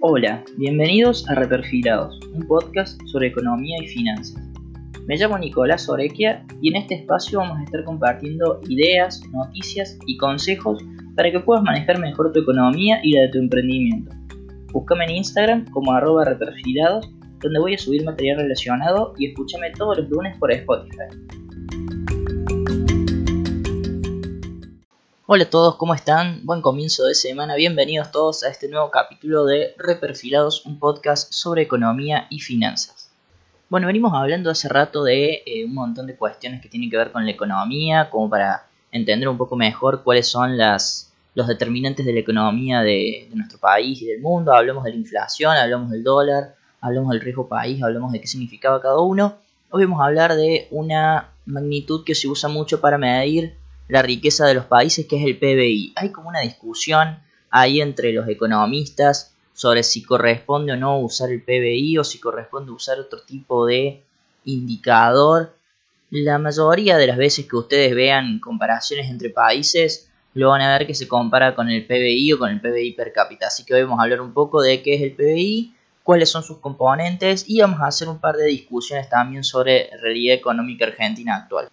Hola, bienvenidos a Reperfilados, un podcast sobre economía y finanzas. Me llamo Nicolás Orequia y en este espacio vamos a estar compartiendo ideas, noticias y consejos para que puedas manejar mejor tu economía y la de tu emprendimiento. Búscame en Instagram como arroba reperfilados, donde voy a subir material relacionado y escúchame todos los lunes por Spotify. Hola a todos, ¿cómo están? Buen comienzo de semana, bienvenidos todos a este nuevo capítulo de Reperfilados, un podcast sobre economía y finanzas. Bueno, venimos hablando hace rato de eh, un montón de cuestiones que tienen que ver con la economía, como para entender un poco mejor cuáles son las, los determinantes de la economía de, nuestro país y del mundo. Hablamos de la inflación, hablamos del dólar, hablamos del riesgo país, hablamos de qué significaba cada uno. Hoy vamos a hablar de una magnitud que se usa mucho para medir la riqueza de los países, que es el PBI. Hay como una discusión ahí entre los economistas sobre si corresponde o no usar el PBI o si corresponde usar otro tipo de indicador. La mayoría de las veces que ustedes vean comparaciones entre países, lo van a ver que se compara con el PBI o con el PBI per cápita. Así que hoy vamos a hablar un poco de qué es el PBI, cuáles son sus componentes y vamos a hacer un par de discusiones también sobre realidad económica argentina actual.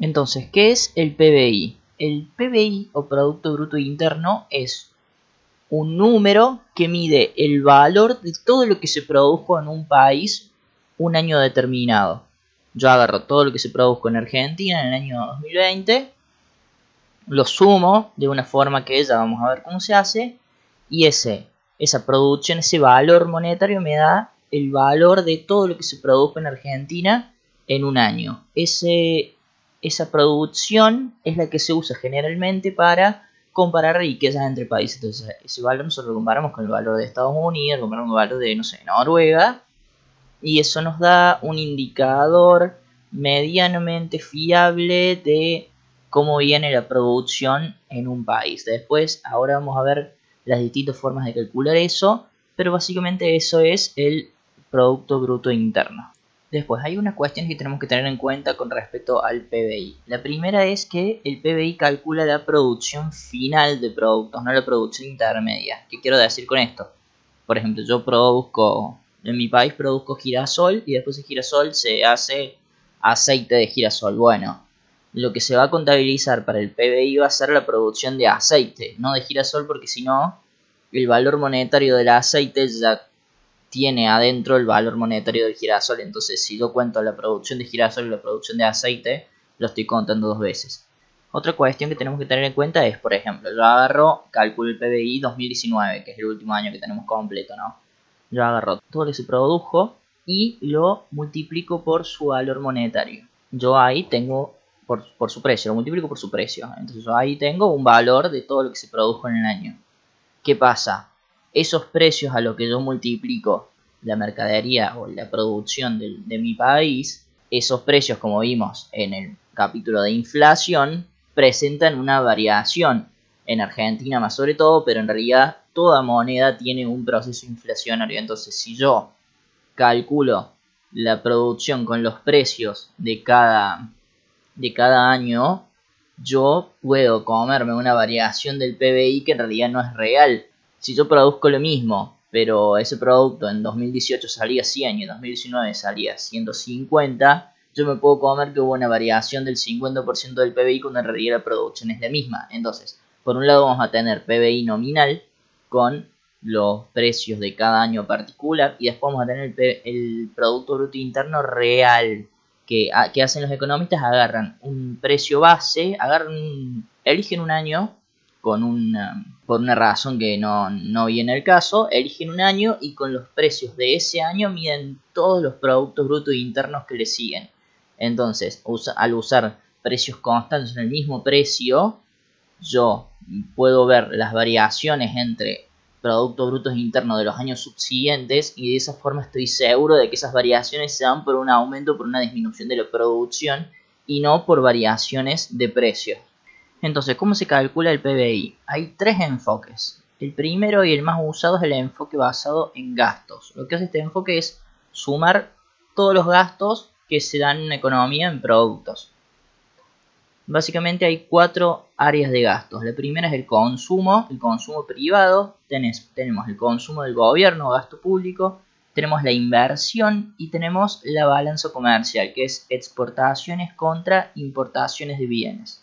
Entonces, ¿qué es el PBI? El PBI o Producto Bruto Interno es un número que mide el valor de todo lo que se produjo en un país un año determinado. Yo agarro todo lo que se produjo en Argentina en el año 2020, lo sumo de una forma que ya vamos a ver cómo se hace, y ese, esa producción, ese valor monetario me da el valor de todo lo que se produjo en Argentina en un año. Ese esa producción es la que se usa generalmente para comparar riquezas entre países. Entonces, ese valor nosotros lo comparamos con el valor de Estados Unidos, comparamos con el valor de, no sé, Noruega, y eso nos da un indicador medianamente fiable de cómo viene la producción en un país. Después, ahora vamos a ver las distintas formas de calcular eso, pero básicamente eso es el Producto Bruto Interno. Después hay unas cuestiones que tenemos que tener en cuenta con respecto al PBI. La primera es que el PBI calcula la producción final de productos, no la producción intermedia. ¿Qué quiero decir con esto? Por ejemplo, yo produzco, en mi país produzco girasol y después de girasol se hace aceite de girasol. Bueno, lo que se va a contabilizar para el PBI va a ser la producción de aceite, no de girasol, porque si no, el valor monetario del aceite ya tiene adentro el valor monetario del girasol. Entonces, si yo cuento la producción de girasol y la producción de aceite, lo estoy contando dos veces. Otra cuestión que tenemos que tener en cuenta es, por ejemplo, yo agarro, calculo el PBI 2019, que es el último año que tenemos completo, ¿no? Yo agarro todo lo que se produjo y lo multiplico por su valor monetario. Yo ahí tengo, por, por su precio, lo multiplico por su precio. Entonces yo ahí tengo un valor de todo lo que se produjo en el año. ¿Qué pasa? Esos precios a lo que yo multiplico la mercadería o la producción de, mi país, esos precios, como vimos en el capítulo de inflación, presentan una variación en Argentina más sobre todo, pero en realidad toda moneda tiene un proceso inflacionario. Entonces, si yo calculo la producción con los precios de cada, de cada año, yo puedo comerme una variación del PBI que en realidad no es real, si yo produzco lo mismo, pero ese producto en 2018 salía 100 y en 2019 salía 150, yo me puedo comer que hubo una variación del 50% del PBI cuando en realidad la producción es la misma. Entonces, por un lado vamos a tener PBI nominal con los precios de cada año particular y después vamos a tener el, Producto Bruto Interno real que, que hacen los economistas, agarran un precio base, agarran, eligen un año con una, por una razón que no, no viene el caso, eligen un año y con los precios de ese año miden todos los productos brutos internos que le siguen. Entonces, al usar precios constantes en el mismo precio, yo puedo ver las variaciones entre productos brutos internos de los años subsiguientes y de esa forma estoy seguro de que esas variaciones se dan por un aumento por una disminución de la producción y no por variaciones de precios. Entonces, ¿cómo se calcula el PBI? Hay tres enfoques. El primero y el más usado es el enfoque basado en gastos. Lo que hace este enfoque es sumar todos los gastos que se dan en economía en productos. básicamente hay cuatro áreas de gastos. La primera es el consumo, el consumo privado, tenemos el consumo del gobierno, gasto público, tenemos la inversión y tenemos la balanza comercial, que es exportaciones contra importaciones de bienes.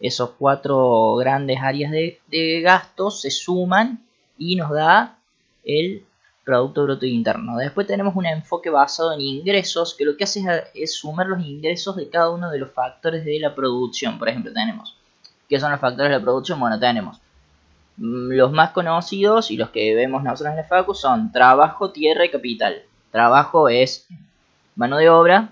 Esos cuatro grandes áreas de, de gastos se suman y nos da el Producto Bruto Interno. Después tenemos un enfoque basado en ingresos, que lo que hace es, sumar los ingresos de cada uno de los factores de la producción. Por ejemplo, tenemos, ¿qué son los factores de la producción? Bueno, tenemos mm, los más conocidos y los que vemos nosotros en la FACU son trabajo, tierra y capital. Trabajo es mano de obra,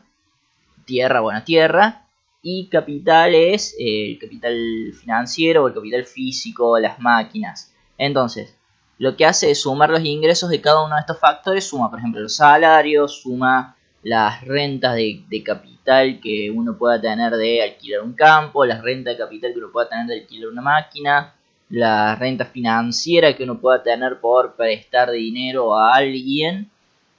tierra, bueno, tierra, y capital es eh, el capital financiero o el capital físico, las máquinas. Entonces, lo que hace es sumar los ingresos de cada uno de estos factores, suma por ejemplo los salarios, suma las rentas de, capital que uno pueda tener de alquilar un campo, las rentas de capital que uno pueda tener de alquilar una máquina, la renta financiera que uno pueda tener por prestar dinero a alguien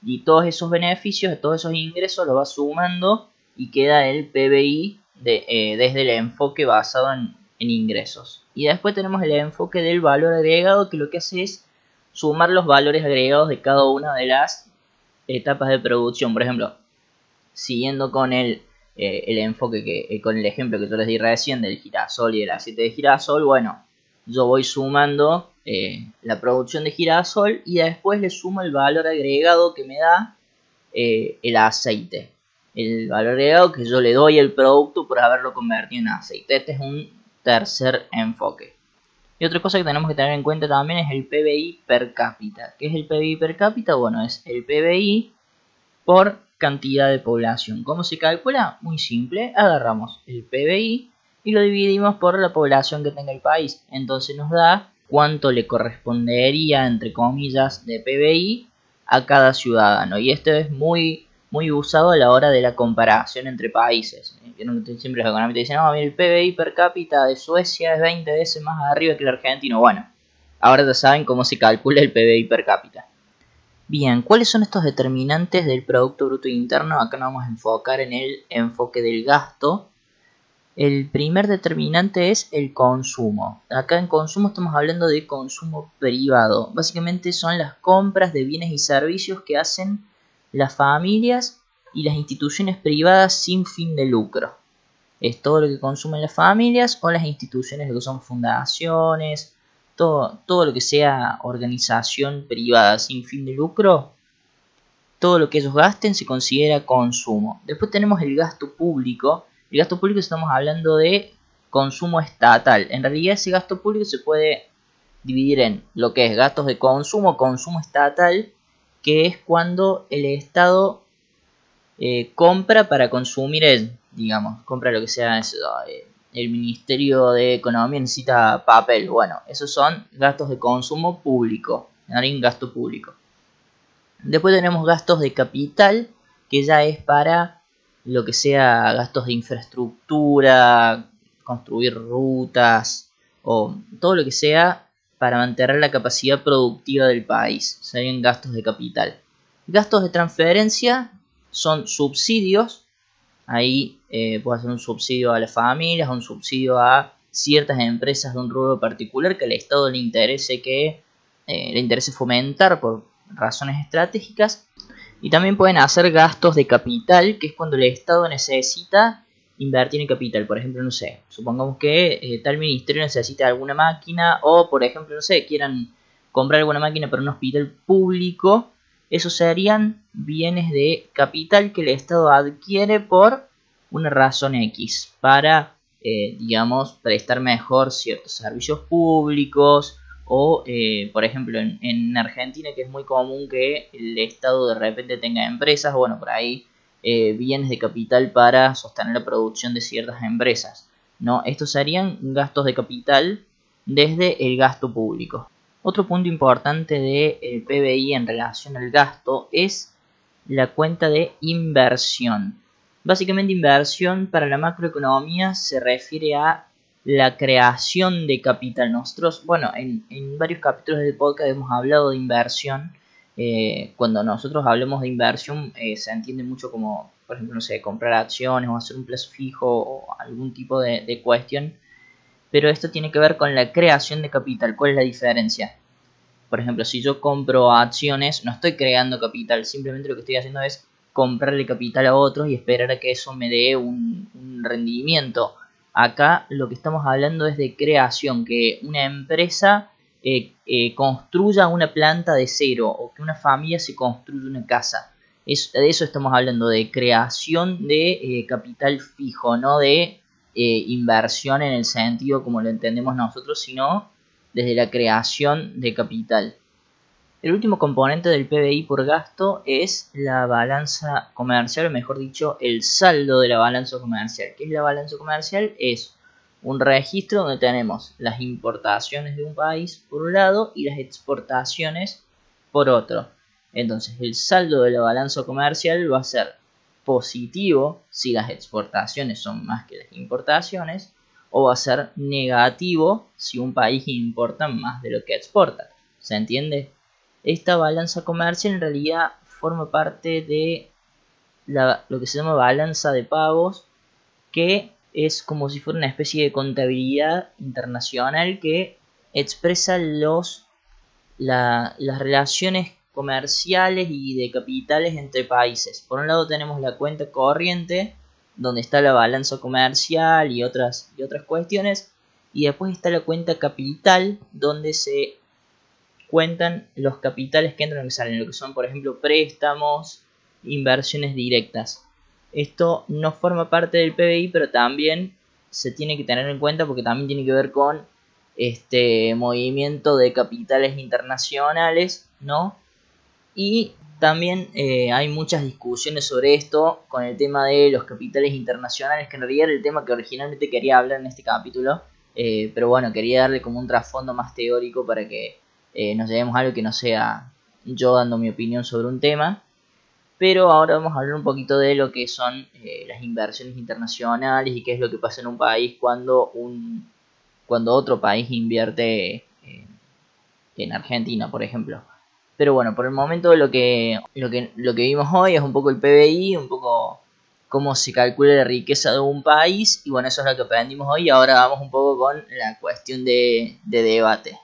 y todos esos beneficios, todos esos ingresos los va sumando y queda el PBI eh, desde el enfoque basado en, ingresos. Y después tenemos el enfoque del valor agregado que lo que hace es sumar los valores agregados de cada una de las etapas de producción. Por ejemplo, siguiendo con el, eh, el enfoque que, eh, con el ejemplo que yo les di recién del girasol y del aceite de girasol, bueno, yo voy sumando la producción de girasol y después le sumo el valor agregado que me da el aceite. El valor agregado que yo le doy al producto por haberlo convertido en aceite. Este es un tercer enfoque. Y otra cosa que tenemos que tener en cuenta también es el PBI per cápita. ¿Qué es el PBI per cápita? Bueno, es el PBI por cantidad de población. ¿Cómo se calcula? Muy simple, agarramos el PBI y lo dividimos por la población que tenga el país. Entonces nos da cuánto le correspondería, entre comillas, de PBI a cada ciudadano. Y esto es muy muy usado a la hora de la comparación entre países. Siempre los economistas dicen, no, el PBI per cápita de Suecia es 20 veces más arriba que el argentino. Bueno, ahora ya saben cómo se calcula el PBI per cápita. Bien, ¿cuáles son estos determinantes del Producto Bruto Interno? Acá nos vamos a enfocar en el enfoque del gasto. El primer determinante es el consumo. Acá en consumo estamos hablando de consumo privado. Básicamente son las compras de bienes y servicios que hacen las familias y las instituciones privadas sin fin de lucro. Es todo lo que consumen las familias o las instituciones, que son fundaciones, todo, todo lo que sea organización privada sin fin de lucro, todo lo que ellos gasten se considera consumo. Después tenemos el gasto público. El gasto público estamos hablando de consumo estatal. En realidad ese gasto público se puede dividir en lo que es gastos de consumo, consumo estatal que es cuando el Estado eh, compra para consumir, el, digamos, compra lo que sea, eh, el Ministerio de Economía necesita papel, bueno, esos son gastos de consumo público, un gasto público. Después tenemos gastos de capital, que ya es para lo que sea gastos de infraestructura, construir rutas o todo lo que sea para mantener la capacidad productiva del país. Serían gastos de capital. Gastos de transferencia son subsidios. Ahí eh, puede ser un subsidio a las familias, un subsidio a ciertas empresas de un rubro particular que al Estado le interese que eh, le interese fomentar por razones estratégicas. Y también pueden hacer gastos de capital, que es cuando el Estado necesita invertir en capital. Por ejemplo, no sé, supongamos que eh, tal ministerio necesita alguna máquina o, por ejemplo, no sé, quieran comprar alguna máquina para un hospital público. Esos serían bienes de capital que el Estado adquiere por una razón X para, eh, digamos, prestar mejor ciertos servicios públicos o, eh, por ejemplo, en, en Argentina que es muy común que el Estado de repente tenga empresas, bueno, por ahí eh, bienes de capital para sostener la producción de ciertas empresas. ¿no? Estos serían gastos de capital desde el gasto público. Otro punto importante del PBI en relación al gasto es la cuenta de inversión. Básicamente inversión para la macroeconomía se refiere a la creación de capital. Bueno, en, en varios capítulos del podcast hemos hablado de inversión eh, cuando nosotros hablemos de inversión eh, se entiende mucho como por ejemplo, no sé, comprar acciones o hacer un plazo fijo o algún tipo de, de cuestión. Pero esto tiene que ver con la creación de capital. ¿Cuál es la diferencia? Por ejemplo, si yo compro acciones, no estoy creando capital, simplemente lo que estoy haciendo es comprarle capital a otros y esperar a que eso me dé un, rendimiento. Acá lo que estamos hablando es de creación, que una empresa eh, eh, construya una planta de cero o que una familia se construya una casa. Es, de eso estamos hablando, de creación de eh, capital fijo, no de inversión en el sentido como lo entendemos nosotros, sino desde la creación de capital. El último componente del PBI por gasto es la balanza comercial, o mejor dicho, el saldo de la balanza comercial. ¿Qué es la balanza comercial? Es un registro donde tenemos las importaciones de un país por un lado y las exportaciones por otro. Entonces el saldo de la balanza comercial va a ser positivo si las exportaciones son más que las importaciones o va a ser negativo si un país importa más de lo que exporta. ¿Se entiende? Esta balanza comercial en realidad forma parte de lo que se llama balanza de pagos, que es como si fuera una especie de contabilidad internacional que expresa los, las relaciones comerciales y de capitales entre países. Por un lado tenemos la cuenta corriente, donde está la balanza comercial y otras, y otras cuestiones. Y después está la cuenta capital, donde se cuentan los capitales que entran y salen, lo que son, por ejemplo, préstamos, inversiones directas. Esto no forma parte del PBI, pero también se tiene que tener en cuenta porque también tiene que ver con este movimiento de capitales internacionales, ¿no? Y también eh, hay muchas discusiones sobre esto con el tema de los capitales internacionales, que en realidad era el tema que originalmente quería hablar en este capítulo, eh, pero bueno, quería darle como un trasfondo más teórico para que eh, nos llevemos a algo que no sea yo dando mi opinión sobre un tema. Pero ahora vamos a hablar un poquito de lo que son las inversiones internacionales y qué es lo que pasa en un país cuando, un, cuando otro país invierte en Argentina, por ejemplo. Pero bueno, por el momento lo que, lo que, lo que vimos hoy es un poco el PBI, un poco cómo se calcula la riqueza de un país. Y bueno, eso es lo que aprendimos hoy. Ahora vamos un poco con la cuestión de, debate.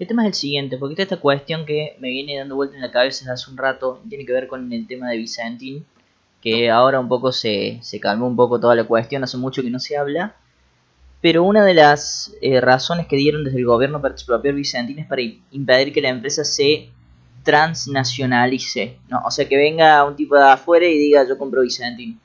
El tema es el siguiente, porque esta cuestión que me viene dando vuelta en la cabeza hace un rato tiene que ver con el tema de Vicentín, que ahora un poco se, se calmó un poco toda la cuestión, hace mucho que no se habla. Pero una de las eh, razones que dieron desde el gobierno para expropiar Vicentín es para impedir que la empresa se transnacionalice, ¿no? O sea, que venga un tipo de afuera y diga yo compro Vicentín.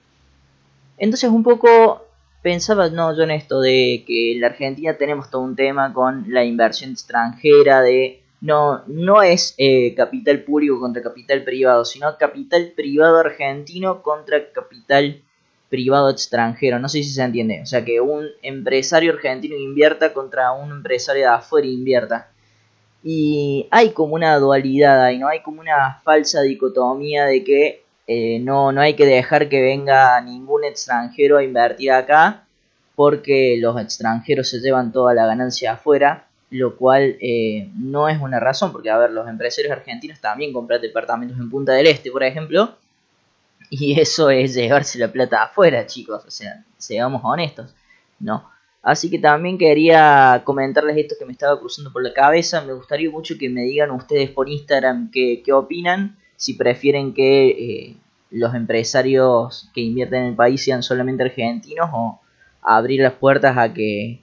Entonces un poco pensaba, no, yo en esto de que en la Argentina tenemos todo un tema con la inversión extranjera, de no, no es eh, capital público contra capital privado, sino capital privado argentino contra capital privado extranjero. No sé si se entiende. O sea, que un empresario argentino invierta contra un empresario de afuera invierta. Y hay como una dualidad ahí, ¿no? Hay como una falsa dicotomía de que eh, no, no hay que dejar que venga ningún extranjero a invertir acá porque los extranjeros se llevan toda la ganancia afuera, lo cual eh, no es una razón, porque a ver, los empresarios argentinos también compran departamentos en Punta del Este, por ejemplo, y eso es llevarse la plata afuera, chicos, o sea, seamos honestos, ¿no? Así que también quería comentarles esto que me estaba cruzando por la cabeza. Me gustaría mucho que me digan ustedes por Instagram qué, opinan. Si prefieren que eh, los empresarios que invierten en el país sean solamente argentinos o abrir las puertas a que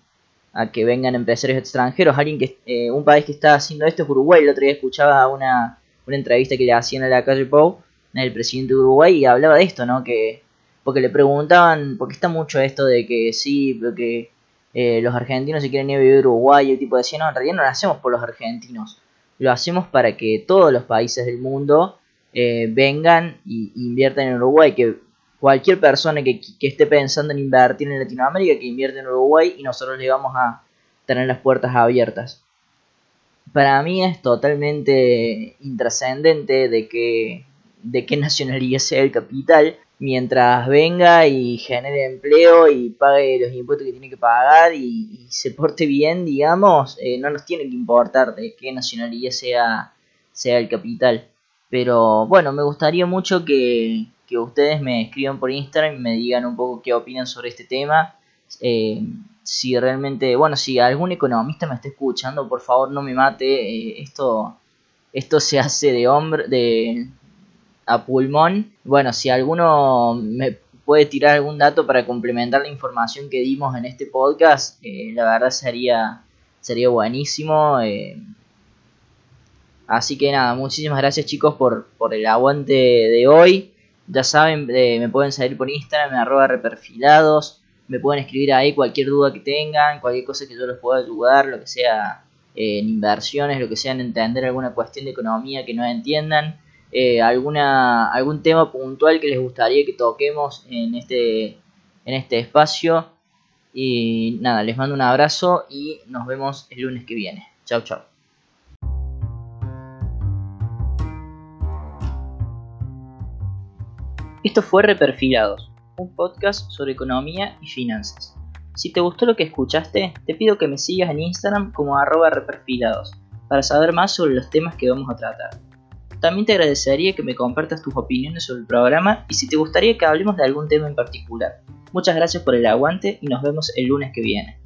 a que vengan empresarios extranjeros. Alguien que eh, un país que está haciendo esto es Uruguay. El otro día escuchaba una, una entrevista que le hacían a la calle Pau, el presidente de Uruguay, y hablaba de esto, ¿no? Que porque le preguntaban, porque está mucho esto de que sí, porque eh, los argentinos se quieren ir a vivir a Uruguay, y el tipo decía, no, en realidad no lo hacemos por los argentinos, lo hacemos para que todos los países del mundo eh, vengan e inviertan en Uruguay, que cualquier persona que, que, esté pensando en invertir en Latinoamérica, que invierte en Uruguay y nosotros le vamos a tener las puertas abiertas. Para mí es totalmente intrascendente de que de qué nacionalidad sea el capital, mientras venga y genere empleo y pague los impuestos que tiene que pagar y, se porte bien, digamos, eh, no nos tiene que importar de qué nacionalidad sea, sea el capital. Pero bueno, me gustaría mucho que, que ustedes me escriban por Instagram y me digan un poco qué opinan sobre este tema. Eh, si realmente, bueno, si algún economista me está escuchando, por favor no me mate. Eh, esto, esto se hace de hombre, de a pulmón. Bueno, si alguno me puede tirar algún dato para complementar la información que dimos en este podcast, eh, la verdad sería, sería buenísimo. Así que nada, muchísimas gracias chicos por, por el aguante de hoy. Ya saben, eh, me pueden seguir por Instagram, arroba reperfilados. Me pueden escribir ahí cualquier duda que tengan, cualquier cosa que yo les pueda ayudar, lo que sea eh, en inversiones, lo que sea en entender alguna cuestión de economía que no entiendan. Eh, alguna, algún tema puntual que les gustaría que toquemos en este, en este espacio. Y nada, les mando un abrazo y nos vemos el lunes que viene. Chao, chao. Esto fue Reperfilados, un podcast sobre economía y finanzas. Si te gustó lo que escuchaste, te pido que me sigas en Instagram como arroba reperfilados para saber más sobre los temas que vamos a tratar. También te agradecería que me compartas tus opiniones sobre el programa y si te gustaría que hablemos de algún tema en particular. Muchas gracias por el aguante y nos vemos el lunes que viene.